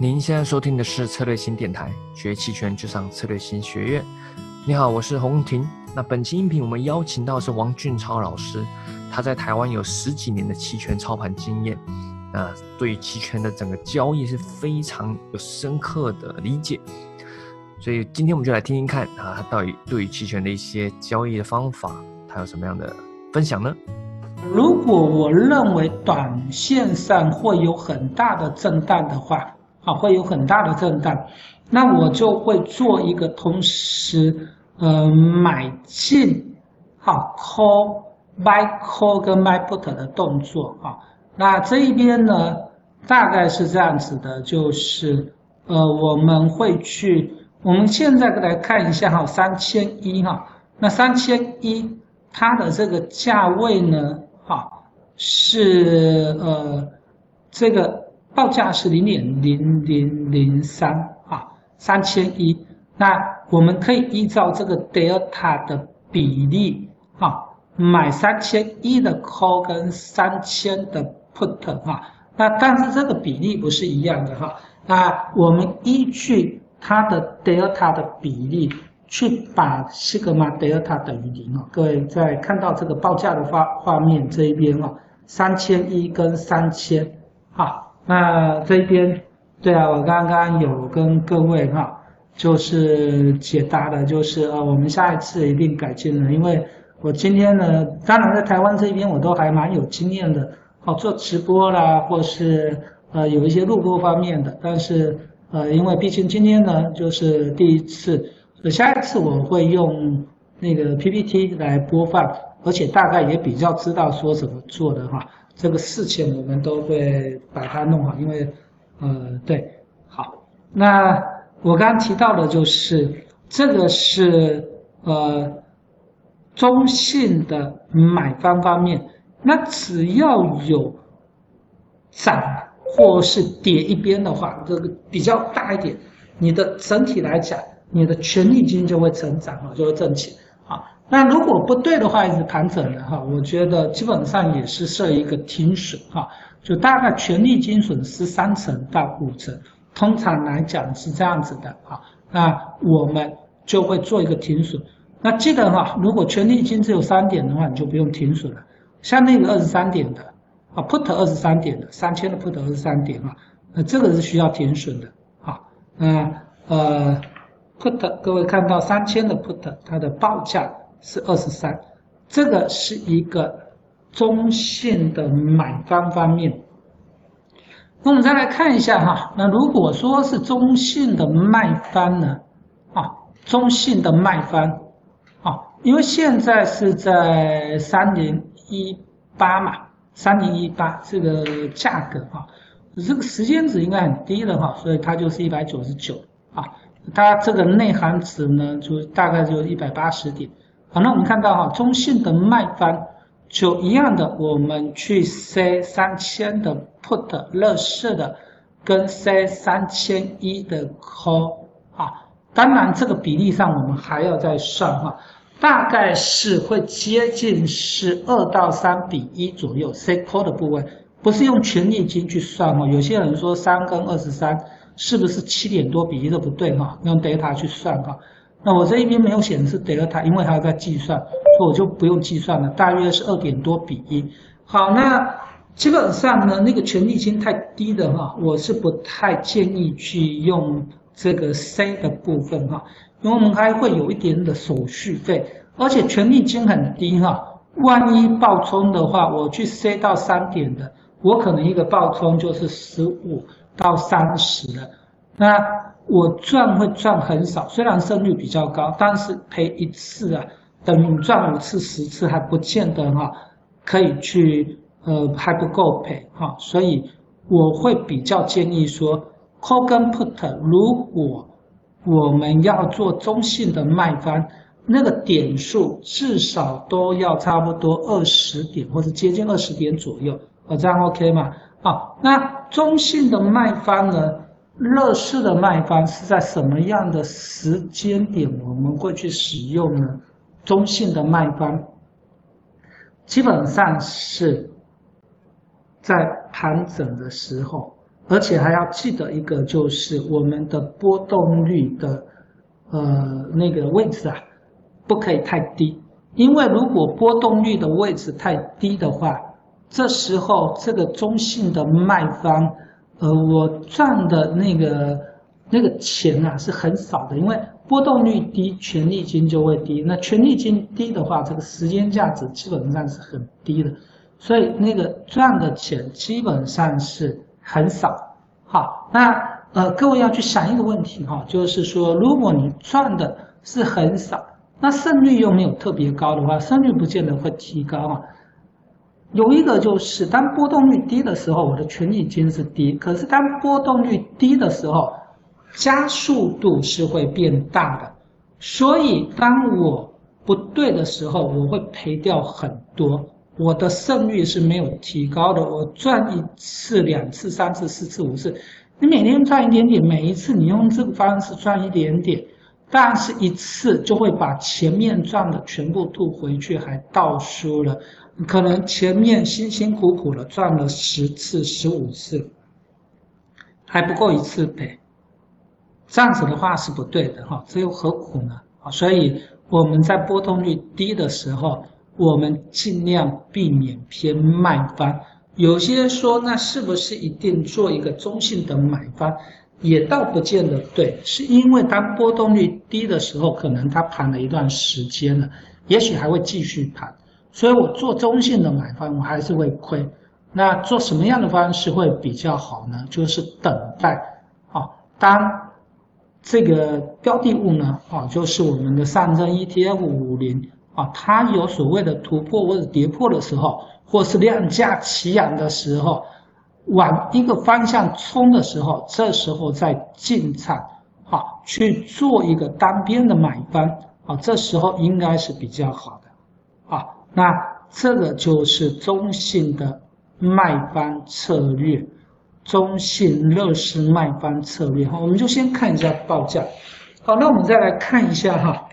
您现在收听的是策略型电台，学期权就上策略型学院。你好，我是洪婷。那本期音频我们邀请到是王俊超老师，他在台湾有十几年的期权操盘经验，那对期权的整个交易是非常有深刻的理解。所以今天我们就来听听看啊，他到底对于期权的一些交易的方法，他有什么样的分享呢？如果我认为短线上会有很大的震荡的话，啊，会有很大的震荡，那我就会做一个同时，呃，买进，好，call，by call 跟 buy put 的动作啊。那这一边呢，大概是这样子的，就是呃，我们会去，我们现在来看一下哈，三千一哈，那三千一它的这个价位呢？好，是呃，这个报价是零点零零零三啊，三千一。那我们可以依照这个 delta 的比例啊，买三千一的 call 跟三千的 put 啊。那但是这个比例不是一样的哈。那我们依据它的 delta 的比例。去把西格玛德尔塔等于零啊！各位在看到这个报价的画画面这一边啊，三千一跟三千，啊，那这边，对啊，我刚刚有跟各位哈，就是解答的，就是呃，我们下一次一定改进了，因为我今天呢，当然在台湾这边我都还蛮有经验的，哦，做直播啦，或是呃有一些录播方面的，但是呃，因为毕竟今天呢，就是第一次。下一次我会用那个 PPT 来播放，而且大概也比较知道说怎么做的哈。这个事情我们都会把它弄好，因为，呃，对，好。那我刚刚提到的就是这个是呃中性的买方方面，那只要有涨或是跌一边的话，这个比较大一点，你的整体来讲。你的权利金就会成长啊，就会挣钱啊。那如果不对的话，一直盘整的哈，我觉得基本上也是设一个停损哈，就大概权利金损失三成到五成，通常来讲是这样子的啊。那我们就会做一个停损。那记得哈，如果权利金只有三点的话，你就不用停损了。像那个二十三点的啊，put 二十三点的三千的 put 二十三点啊，那这个是需要停损的啊。那呃。put，各位看到三千的 put，它的报价是二十三，这个是一个中性的买方方面。那我们再来看一下哈，那如果说是中性的卖方呢？啊，中性的卖方，啊，因为现在是在三零一八嘛，三零一八这个价格哈，这个时间值应该很低的哈，所以它就是一百九十九啊。它这个内涵值呢，就大概就一百八十点。好，那我们看到哈，中性的卖方就一样的，我们去 C 三千的 put 乐视的，跟 C 三千一的 call 啊。当然这个比例上我们还要再算哈，大概是会接近是二到三比一左右。，C call 的部位不是用权利金去算哈，有些人说三跟二十三。是不是七点多比一都不对哈？用 delta 去算哈。那我这一边没有显示德尔塔因为还要在计算，所以我就不用计算了。大约是二点多比一。好，那基本上呢，那个权利金太低的哈，我是不太建议去用这个 C 的部分哈，因为我们还会有一点的手续费，而且权利金很低哈。万一爆冲的话，我去 C 到三点的，我可能一个爆冲就是十五。到三十了，那我赚会赚很少，虽然胜率比较高，但是赔一次啊，等于赚五次、十次还不见得哈，可以去呃还不够赔哈，所以我会比较建议说，call 跟 put，如果我们要做中性的卖方，那个点数至少都要差不多二十点或者接近二十点左右，哦这样 OK 吗？好，那中性的卖方呢？乐视的卖方是在什么样的时间点我们会去使用呢？中性的卖方基本上是在盘整的时候，而且还要记得一个，就是我们的波动率的呃那个位置啊，不可以太低，因为如果波动率的位置太低的话，这时候这个中性的卖方，呃，我赚的那个那个钱啊是很少的，因为波动率低，权利金就会低。那权利金低的话，这个时间价值基本上是很低的，所以那个赚的钱基本上是很少。好，那呃，各位要去想一个问题哈，就是说，如果你赚的是很少，那胜率又没有特别高的话，胜率不见得会提高啊。有一个就是，当波动率低的时候，我的权益金是低；可是当波动率低的时候，加速度是会变大的。所以当我不对的时候，我会赔掉很多，我的胜率是没有提高的。我赚一次、两次、三次、四次、五次，你每天赚一点点，每一次你用这个方式赚一点点，但是一次就会把前面赚的全部吐回去，还倒输了。可能前面辛辛苦苦的赚了十次、十五次，还不够一次赔，这样子的话是不对的哈，这又何苦呢？啊，所以我们在波动率低的时候，我们尽量避免偏卖方。有些说，那是不是一定做一个中性的买方？也倒不见得对，是因为当波动率低的时候，可能它盘了一段时间了，也许还会继续盘。所以我做中性的买方，我还是会亏。那做什么样的方式会比较好呢？就是等待，啊，当这个标的物呢，啊，就是我们的上证 ETF 五零啊，它有所谓的突破或者跌破的时候，或是量价齐扬的时候，往一个方向冲的时候，这时候再进场，啊，去做一个单边的买方，啊，这时候应该是比较好的，啊。那这个就是中性的卖方策略，中性乐视卖方策略哈，我们就先看一下报价。好，那我们再来看一下哈，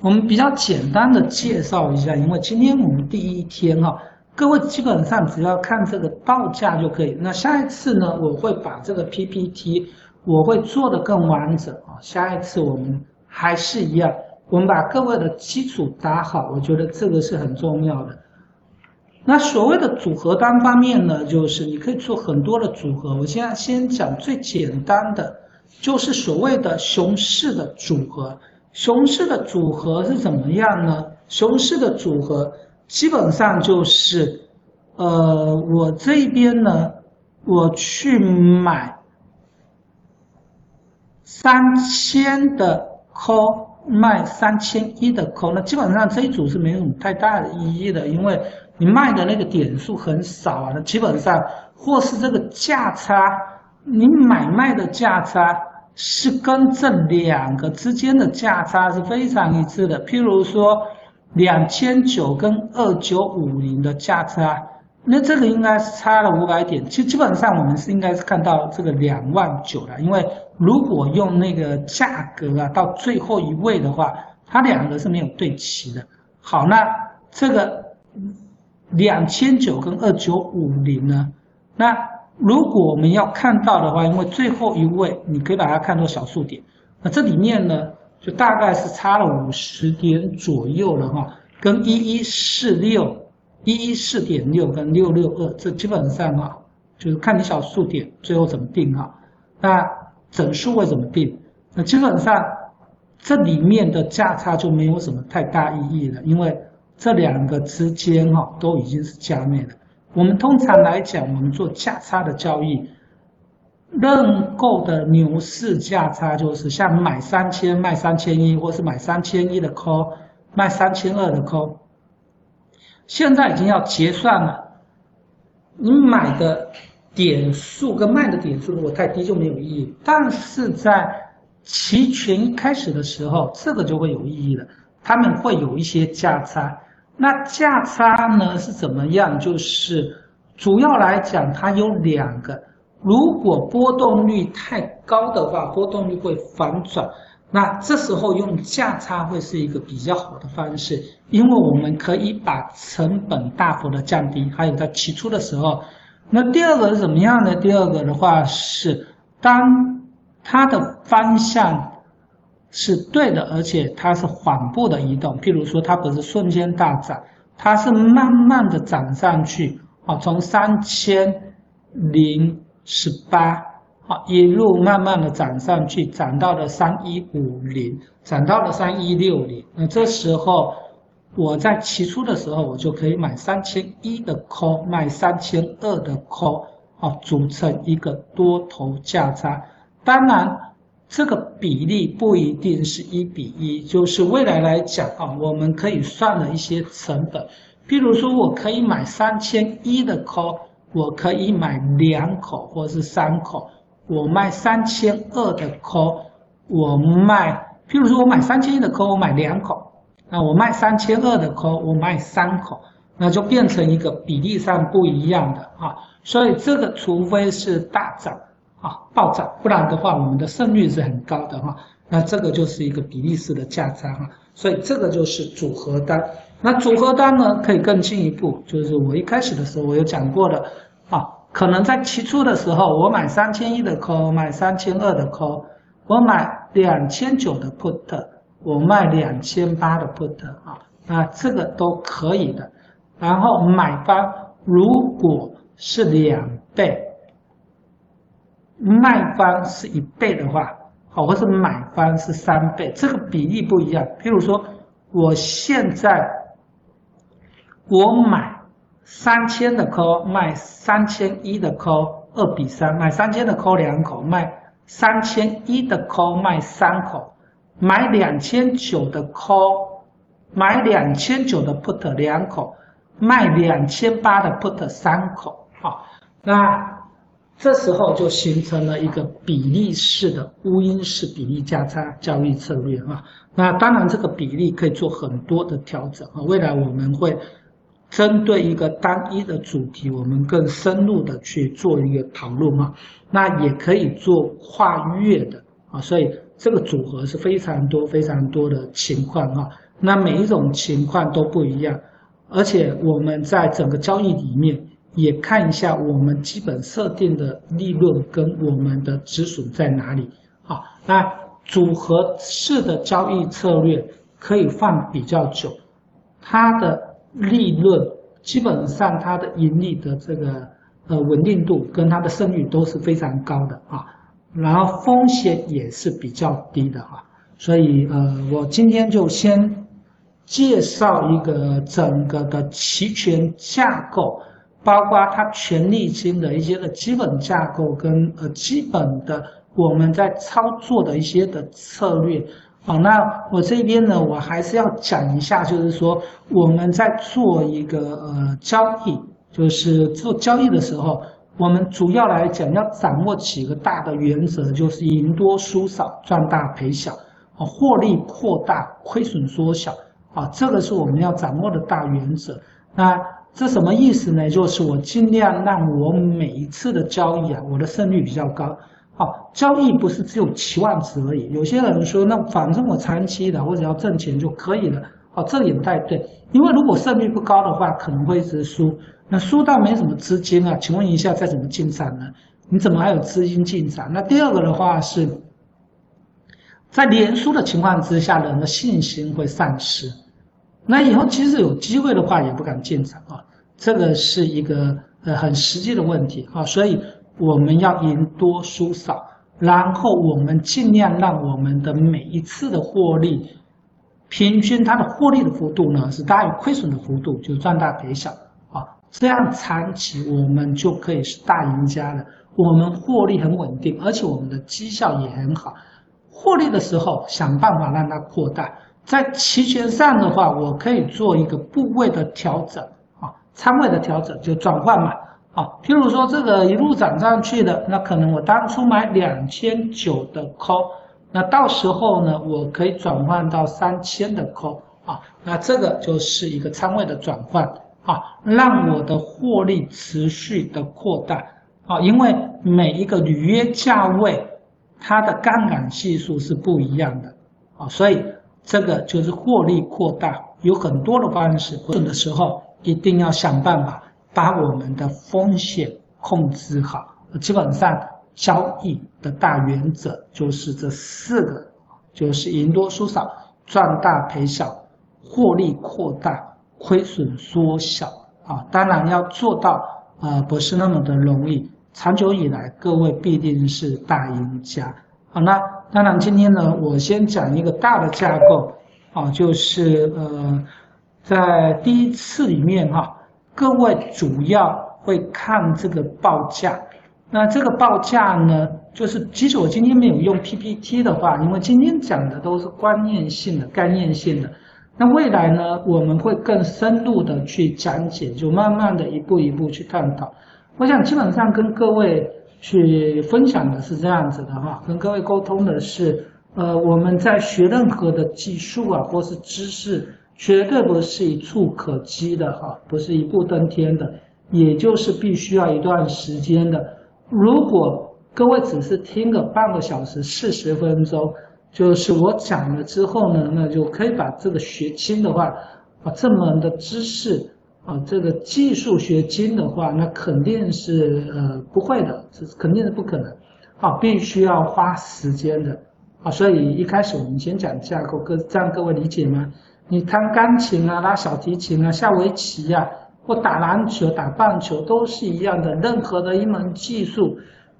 我们比较简单的介绍一下，因为今天我们第一天哈，各位基本上只要看这个报价就可以。那下一次呢，我会把这个 PPT 我会做的更完整啊，下一次我们还是一样。我们把各位的基础打好，我觉得这个是很重要的。那所谓的组合单方面呢，就是你可以做很多的组合。我现在先讲最简单的，就是所谓的熊市的组合。熊市的组合是怎么样呢？熊市的组合基本上就是，呃，我这边呢，我去买三千的 call。卖三千一的空那基本上这一组是没有什么太大的意义的，因为你卖的那个点数很少啊，那基本上或是这个价差，你买卖的价差是跟这两个之间的价差是非常一致的。譬如说两千九跟二九五零的价差。那这个应该是差了五百点，其实基本上我们是应该是看到这个两万九的，因为如果用那个价格啊到最后一位的话，它两个是没有对齐的。好，那这个两千九跟二九五零呢？那如果我们要看到的话，因为最后一位你可以把它看作小数点，那这里面呢就大概是差了五十点左右了哈，跟一一四六。一一四点六跟六六二，这基本上啊，就是看你小数点最后怎么定啊。那整数会怎么定？那基本上这里面的价差就没有什么太大意义了，因为这两个之间哈都已经是加密了。我们通常来讲，我们做价差的交易，认购的牛市价差就是像买三千卖三千一，或是买三千一的 call 卖三千二的 call。现在已经要结算了，你买的点数跟卖的点数如果太低就没有意义，但是在期权一开始的时候，这个就会有意义了，他们会有一些价差。那价差呢是怎么样？就是主要来讲，它有两个，如果波动率太高的话，波动率会反转。那这时候用价差会是一个比较好的方式，因为我们可以把成本大幅的降低，还有在起初的时候，那第二个是怎么样呢？第二个的话是，当它的方向是对的，而且它是缓步的移动。譬如说，它不是瞬间大涨，它是慢慢的涨上去，啊，从三千零十八，好，一路慢慢的涨上去，涨到了三一五零，涨到了三一六零。那这时候。我在起初的时候，我就可以买三千一的 call，卖三千二的 call，啊，组成一个多头价差。当然，这个比例不一定是一比一，就是未来来讲啊，我们可以算了一些成本。譬如说，我可以买三千一的 call，我可以买两口或是三口。我卖三千二的 call，我卖，譬如说我买三千一的 call，我买两口。那我卖三千二的 call，我卖三口，那就变成一个比例上不一样的啊。所以这个除非是大涨啊暴涨，不然的话我们的胜率是很高的哈。那这个就是一个比例式的价差哈。所以这个就是组合单。那组合单呢可以更进一步，就是我一开始的时候我有讲过的啊，可能在起初的时候我买三千一的 call，买三千二的 call，我买两千九的 put。我卖两千八的 put 啊，那这个都可以的。然后买方如果是两倍，卖方是一倍的话，好，或是买方是三倍，这个比例不一样。譬如说，我现在我买三千的 call，卖三千一的 call，二比三，买三千的 call 两口，卖三千一的 call 卖三口。买两千九的 call，买两千九的 put 两口，卖两千八的 put 三口，好，那这时候就形成了一个比例式的乌因式比例价差交易策略啊。那当然这个比例可以做很多的调整啊。未来我们会针对一个单一的主题，我们更深入的去做一个讨论啊。那也可以做跨越的啊，所以。这个组合是非常多、非常多的情况啊，那每一种情况都不一样，而且我们在整个交易里面也看一下我们基本设定的利润跟我们的止损在哪里。好，那组合式的交易策略可以放比较久，它的利润基本上它的盈利的这个呃稳定度跟它的胜率都是非常高的啊。然后风险也是比较低的哈，所以呃，我今天就先介绍一个整个的期权架构，包括它权利金的一些的基本架构跟呃基本的我们在操作的一些的策略。好，那我这边呢，我还是要讲一下，就是说我们在做一个呃交易，就是做交易的时候。我们主要来讲，要掌握几个大的原则，就是赢多输少，赚大赔小，啊，获利扩大，亏损缩小，啊，这个是我们要掌握的大原则。那这什么意思呢？就是我尽量让我每一次的交易啊，我的胜率比较高。好，交易不是只有期望值而已。有些人说，那反正我长期的，我只要挣钱就可以了。好，这也不太对，因为如果胜率不高的话，可能会一直输。那输到没什么资金啊？请问一下，再怎么进场呢？你怎么还有资金进场？那第二个的话是，在连输的情况之下，人的信心会丧失。那以后即使有机会的话，也不敢进场啊。这个是一个呃很实际的问题啊。所以我们要赢多输少，然后我们尽量让我们的每一次的获利，平均它的获利的幅度呢是大于亏损的幅度，就赚大赔小啊。这样长期我们就可以是大赢家了。我们获利很稳定，而且我们的绩效也很好。获利的时候想办法让它扩大。在期权上的话，我可以做一个部位的调整啊，仓位的调整就转换嘛啊。譬如说这个一路涨上去的，那可能我当初买两千九的 call，那到时候呢，我可以转换到三千的 call 啊，那这个就是一个仓位的转换。啊，让我的获利持续的扩大啊，因为每一个履约价位，它的杠杆系数是不一样的啊，所以这个就是获利扩大有很多的方式。的时候一定要想办法把我们的风险控制好。基本上交易的大原则就是这四个，就是赢多输少，赚大赔小，获利扩大，亏损缩小啊。当然要做到啊，不是那么的容易。长久以来，各位必定是大赢家。好，那当然今天呢，我先讲一个大的架构啊，就是呃，在第一次里面哈，各位主要会看这个报价。那这个报价呢，就是即使我今天没有用 PPT 的话，因为今天讲的都是观念性的、概念性的。那未来呢，我们会更深入的去讲解，就慢慢的一步一步去探讨。我想基本上跟各位去分享的是这样子的哈，跟各位沟通的是，呃，我们在学任何的技术啊，或是知识，绝对不是一触可及的哈，不是一步登天的，也就是必须要一段时间的。如果各位只是听个半个小时、四十分钟，就是我讲了之后呢，那就可以把这个学清的话，啊，这门的知识啊，这个技术学精的话，那肯定是呃不会的，这肯定是不可能，啊，必须要花时间的，啊，所以一开始我们先讲架构，各这样各位理解吗？你弹钢琴啊，拉小提琴啊，下围棋呀。或打篮球、打棒球都是一样的，任何的一门技术，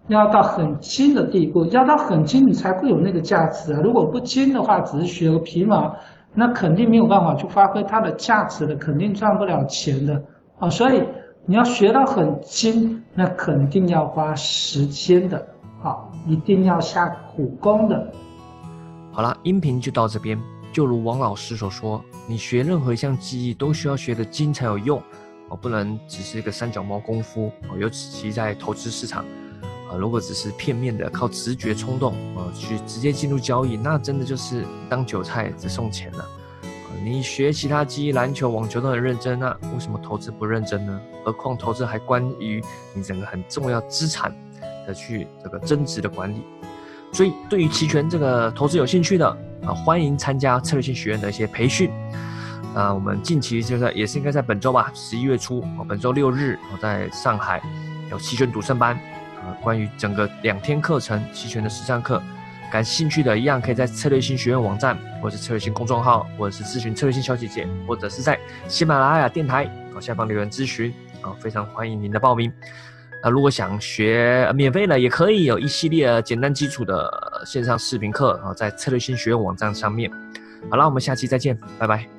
要到很精的地步，要到很精，你才会有那个价值啊！如果不精的话，只是学个皮毛，那肯定没有办法去发挥它的价值的，肯定赚不了钱的啊！所以你要学到很精，那肯定要花时间的啊，一定要下苦功的。好了，音频就到这边。就如王老师所说，你学任何一项技艺都需要学得精才有用。哦，不能只是一个三脚猫功夫哦，尤其在投资市场，啊，如果只是片面的靠直觉冲动啊去直接进入交易，那真的就是当韭菜只送钱了。你学其他技艺，篮球、网球都很认真，那为什么投资不认真呢？何况投资还关于你整个很重要资产的去这个增值的管理。所以，对于期权这个投资有兴趣的啊，欢迎参加策略性学院的一些培训。啊，我们近期就在也是应该在本周吧，十一月初，本周六日，我在上海有期权赌圣班，啊，关于整个两天课程期权的实战课，感兴趣的一样可以在策略性学院网站，或者是策略性公众号，或者是咨询策略性小姐姐，或者是在喜马拉雅电台啊下方留言咨询，啊，非常欢迎您的报名。那如果想学免费的，也可以有一系列简单基础的线上视频课啊，在策略性学院网站上面。好了，我们下期再见，拜拜。